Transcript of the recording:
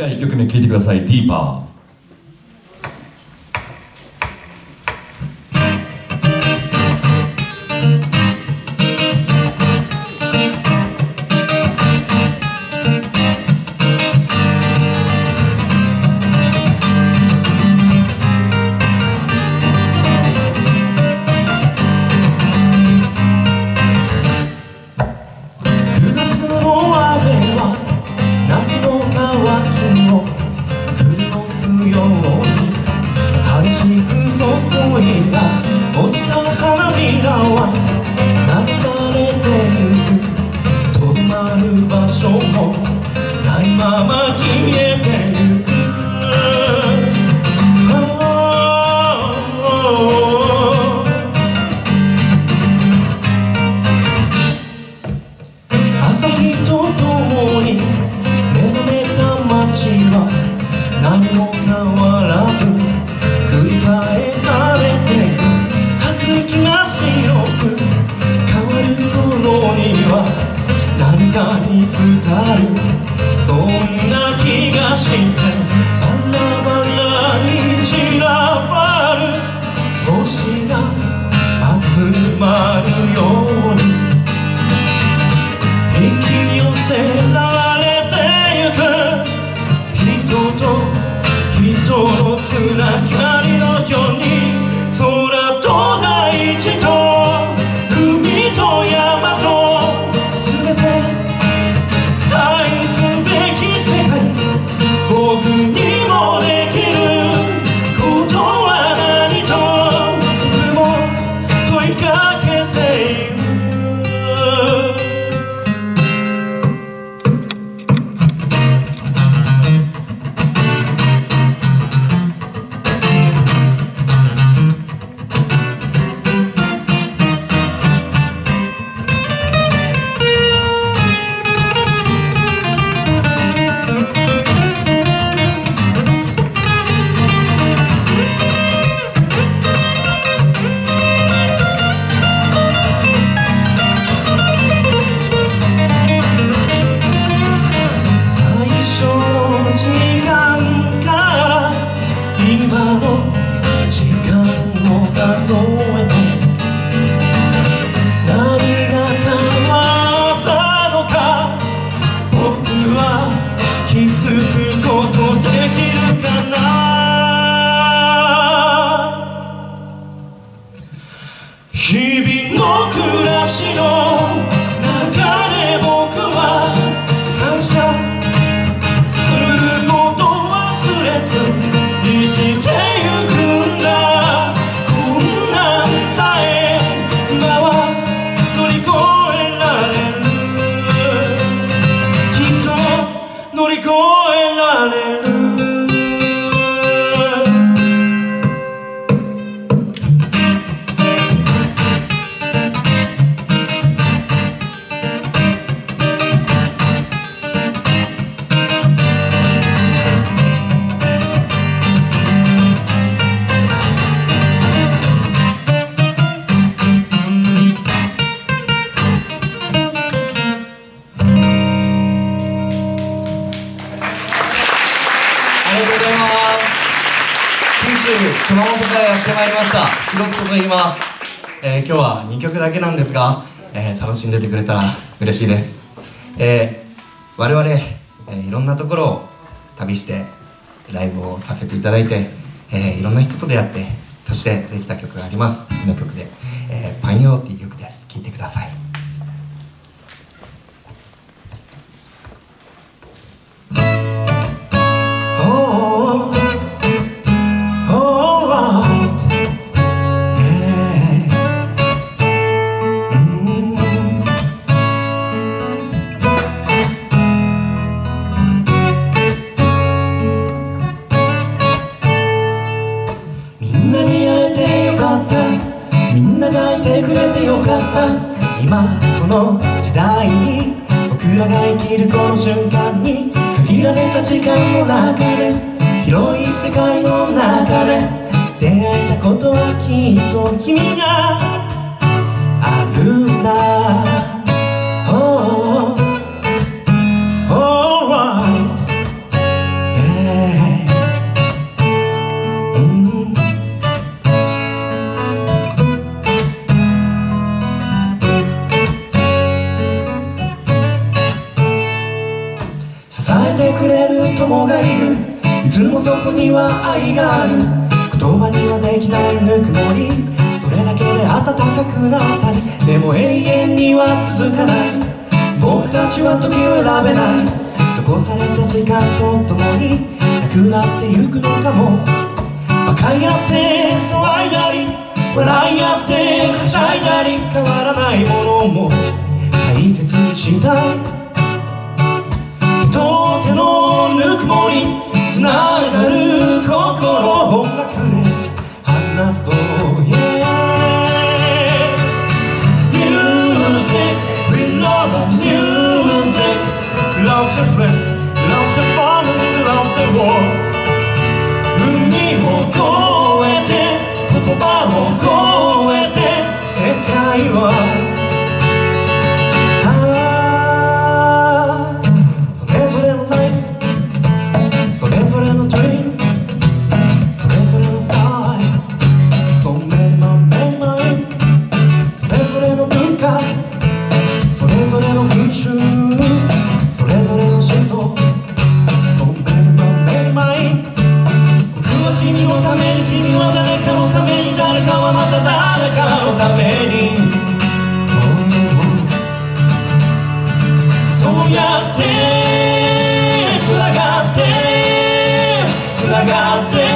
じゃあ1曲目聴いてください「ディーパー」まま消えてゆくああ朝日とともに目覚めた街は何も変わらず繰り返されて吐く息が白く変わる頃には何かに浸かるそんな気がしてバラバラに散らばる星が集まる熊本からやってまいりました。白人と言います、えー今日は2曲だけなんですが、えー楽しんでてくれたら嬉しいです、えー我々、えーいろんなところを旅してライブをさせていただいて、えーいろんな人と出会ってそしてできた曲があります。次の曲で「えーパンヨー」ティ。ってくれてよかった。今この時代に僕らが生きるこの瞬間に限られた時間の中で広い世界の中で出会えたことはきっと君がつもそこには愛がある。言葉にはできないぬくもり。それだけで暖かくなったり。でも永遠には続かない。僕たちは時を選べない。残された時間とともに。なくなってゆくのかも。馬鹿り合って騒いだり。笑い合ってはしゃいだり。変わらないものも。大切にした。い手と手のぬくもり。つながる心ために君は誰かのために誰かはまた誰かのためにそうやって繋がって繋がって